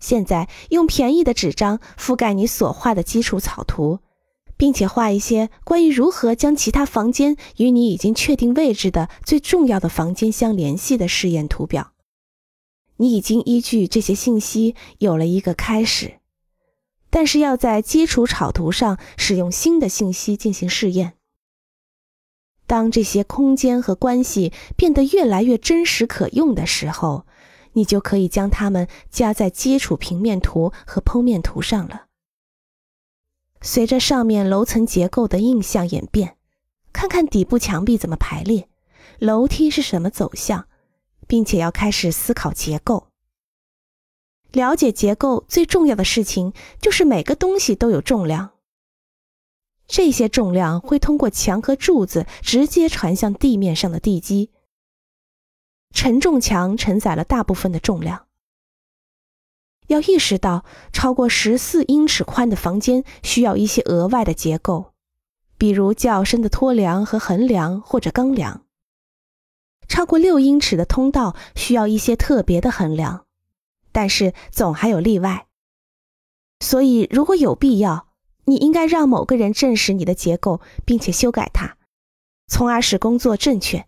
现在用便宜的纸张覆盖你所画的基础草图，并且画一些关于如何将其他房间与你已经确定位置的最重要的房间相联系的试验图表。你已经依据这些信息有了一个开始，但是要在基础草图上使用新的信息进行试验。当这些空间和关系变得越来越真实可用的时候，你就可以将它们加在基础平面图和剖面图上了。随着上面楼层结构的印象演变，看看底部墙壁怎么排列，楼梯是什么走向，并且要开始思考结构。了解结构最重要的事情就是每个东西都有重量。这些重量会通过墙和柱子直接传向地面上的地基。承重墙承载了大部分的重量。要意识到，超过十四英尺宽的房间需要一些额外的结构，比如较深的托梁和横梁或者钢梁。超过六英尺的通道需要一些特别的横梁，但是总还有例外。所以，如果有必要，你应该让某个人证实你的结构，并且修改它，从而使工作正确。